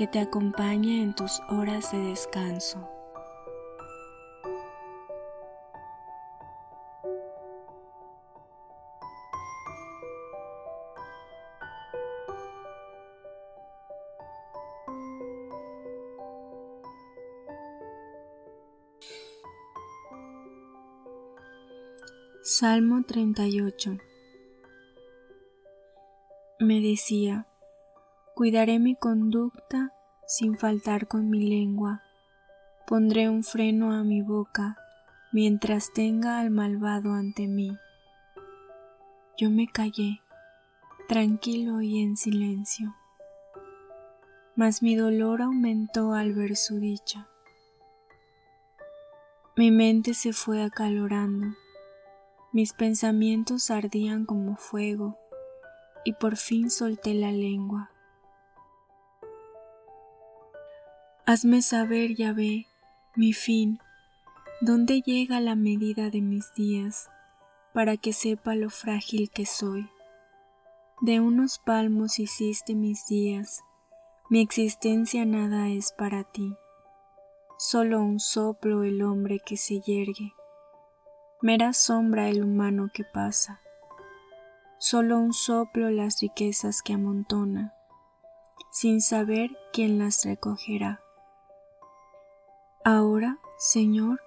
que te acompañe en tus horas de descanso. Salmo 38 Me decía, Cuidaré mi conducta sin faltar con mi lengua. Pondré un freno a mi boca mientras tenga al malvado ante mí. Yo me callé, tranquilo y en silencio. Mas mi dolor aumentó al ver su dicha. Mi mente se fue acalorando, mis pensamientos ardían como fuego, y por fin solté la lengua. Hazme saber, Yahvé, mi fin, dónde llega la medida de mis días, para que sepa lo frágil que soy. De unos palmos hiciste mis días, mi existencia nada es para ti, solo un soplo el hombre que se yergue, mera sombra el humano que pasa, solo un soplo las riquezas que amontona, sin saber quién las recogerá. Ahora, Señor,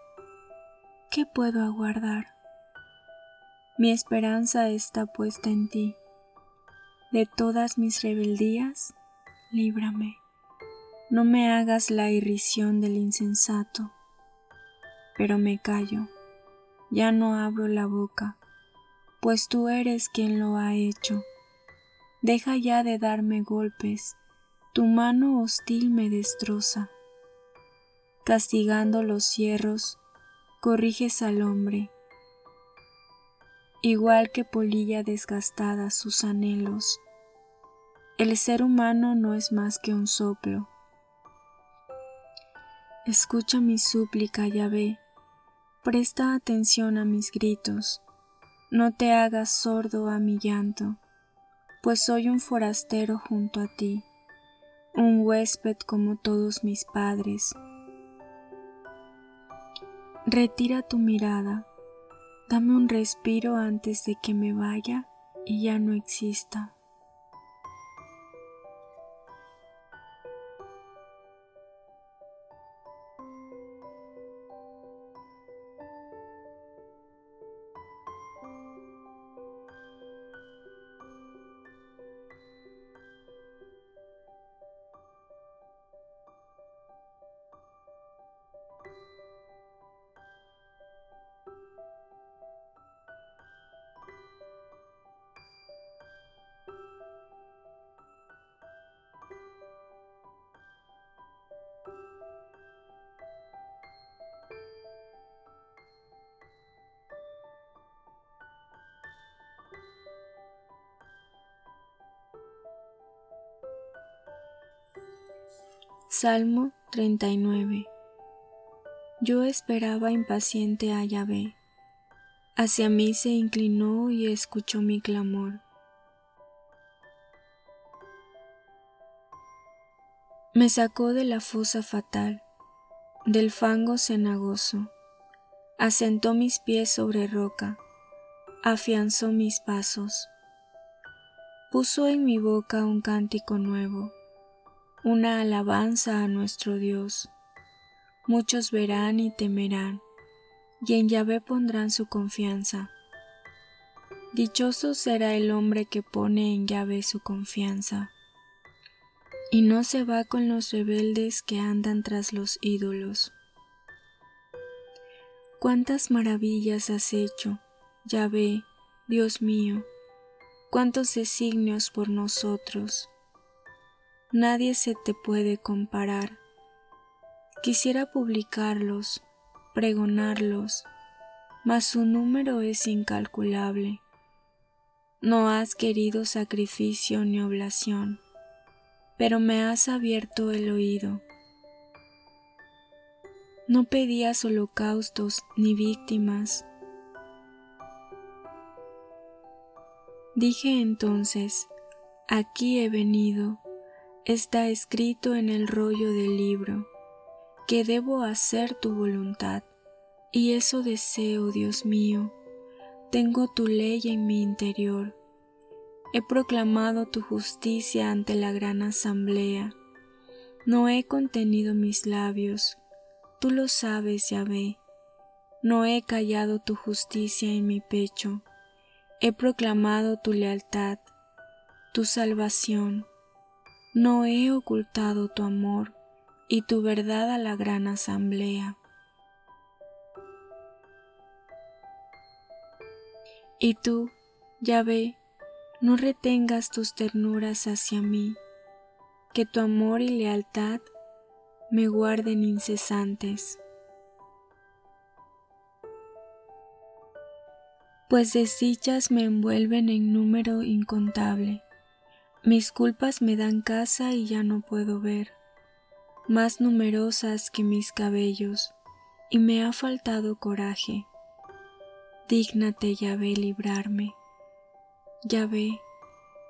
¿qué puedo aguardar? Mi esperanza está puesta en ti. De todas mis rebeldías, líbrame. No me hagas la irrisión del insensato. Pero me callo, ya no abro la boca, pues tú eres quien lo ha hecho. Deja ya de darme golpes, tu mano hostil me destroza castigando los cierros, corriges al hombre. Igual que polilla desgastada sus anhelos, el ser humano no es más que un soplo. Escucha mi súplica, Yahvé, presta atención a mis gritos, no te hagas sordo a mi llanto, pues soy un forastero junto a ti, un huésped como todos mis padres Retira tu mirada, dame un respiro antes de que me vaya y ya no exista. Salmo 39 Yo esperaba impaciente a Yahvé. Hacia mí se inclinó y escuchó mi clamor. Me sacó de la fosa fatal, del fango cenagoso, asentó mis pies sobre roca, afianzó mis pasos, puso en mi boca un cántico nuevo una alabanza a nuestro Dios. Muchos verán y temerán, y en Yahvé pondrán su confianza. Dichoso será el hombre que pone en Yahvé su confianza, y no se va con los rebeldes que andan tras los ídolos. Cuántas maravillas has hecho, Yahvé, Dios mío, cuántos designios por nosotros. Nadie se te puede comparar. Quisiera publicarlos, pregonarlos, mas su número es incalculable. No has querido sacrificio ni oblación, pero me has abierto el oído. No pedías holocaustos ni víctimas. Dije entonces, aquí he venido, está escrito en el rollo del libro, que debo hacer tu voluntad, y eso deseo, Dios mío tengo tu ley en mi interior. He proclamado tu justicia ante la gran asamblea. No he contenido mis labios. Tú lo sabes, Yahvé. No he callado tu justicia en mi pecho. He proclamado tu lealtad, tu salvación. No he ocultado tu amor y tu verdad a la gran asamblea. Y tú, Yahvé, no retengas tus ternuras hacia mí, que tu amor y lealtad me guarden incesantes. Pues desdichas me envuelven en número incontable, mis culpas me dan casa y ya no puedo ver, más numerosas que mis cabellos, y me ha faltado coraje Dígnate, Yahvé, librarme. Yahvé,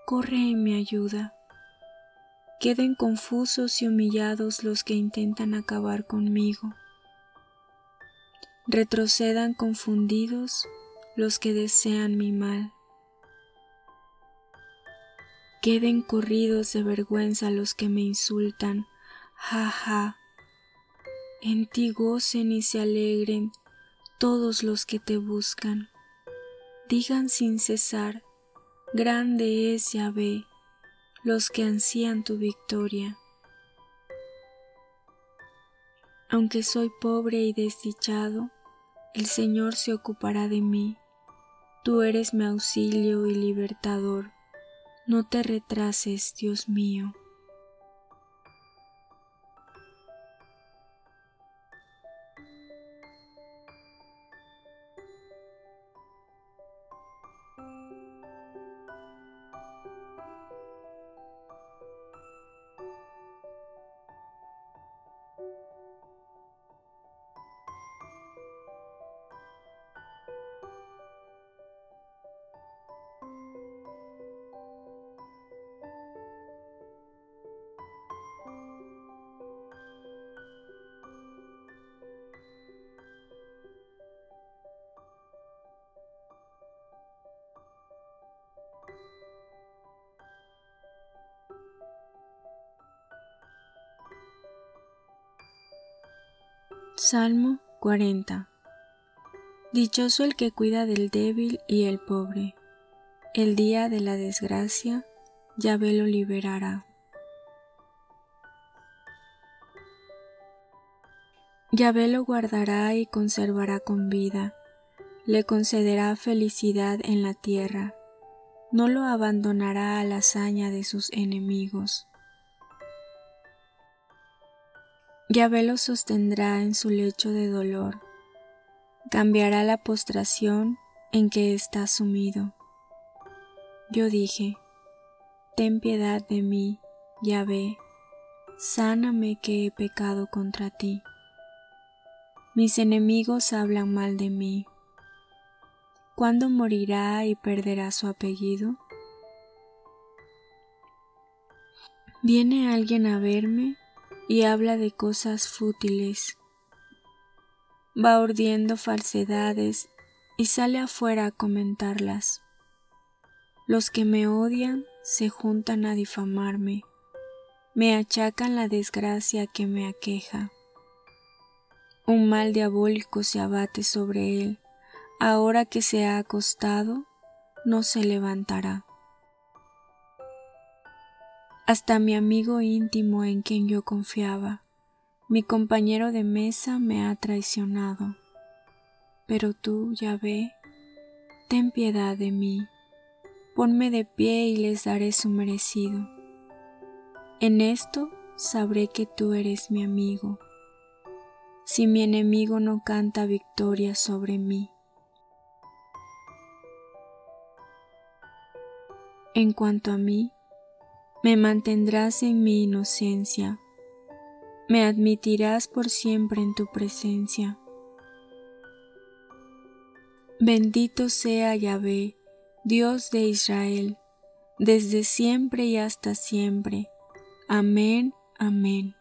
corre en mi ayuda. Queden confusos y humillados los que intentan acabar conmigo. Retrocedan confundidos los que desean mi mal. Queden corridos de vergüenza los que me insultan. Ja, ja. En ti gocen y se alegren todos los que te buscan. Digan sin cesar, grande es Yahvé, los que ansían tu victoria. Aunque soy pobre y desdichado, el Señor se ocupará de mí. Tú eres mi auxilio y libertador. No te retrases, Dios mío. Salmo 40 Dichoso el que cuida del débil y el pobre. El día de la desgracia, Yahvé lo liberará. Yahvé lo guardará y conservará con vida, le concederá felicidad en la tierra, no lo abandonará a la hazaña de sus enemigos. Yahvé lo sostendrá en su lecho de dolor, cambiará la postración en que está sumido. Yo dije, Ten piedad de mí, Yahvé, sáname que he pecado contra ti. Mis enemigos hablan mal de mí. ¿Cuándo morirá y perderá su apellido? ¿Viene alguien a verme y habla de cosas fútiles. Va urdiendo falsedades y sale afuera a comentarlas. Los que me odian se juntan a difamarme. me achacan la desgracia que me aqueja. Un mal diabólico se abate sobre él, ahora que se ha acostado, no se levantará. Hasta mi amigo íntimo en quien yo confiaba, mi compañero de mesa me ha traicionado. Pero tú, Yahvé, ten piedad de mí, ponme de pie y les daré su merecido. En esto sabré que tú eres mi amigo, si mi enemigo no canta victoria sobre mí. En cuanto a mí, me mantendrás en mi inocencia, me admitirás por siempre en tu presencia. Bendito sea Yahvé, Dios de Israel, desde siempre y hasta siempre Amén, amén.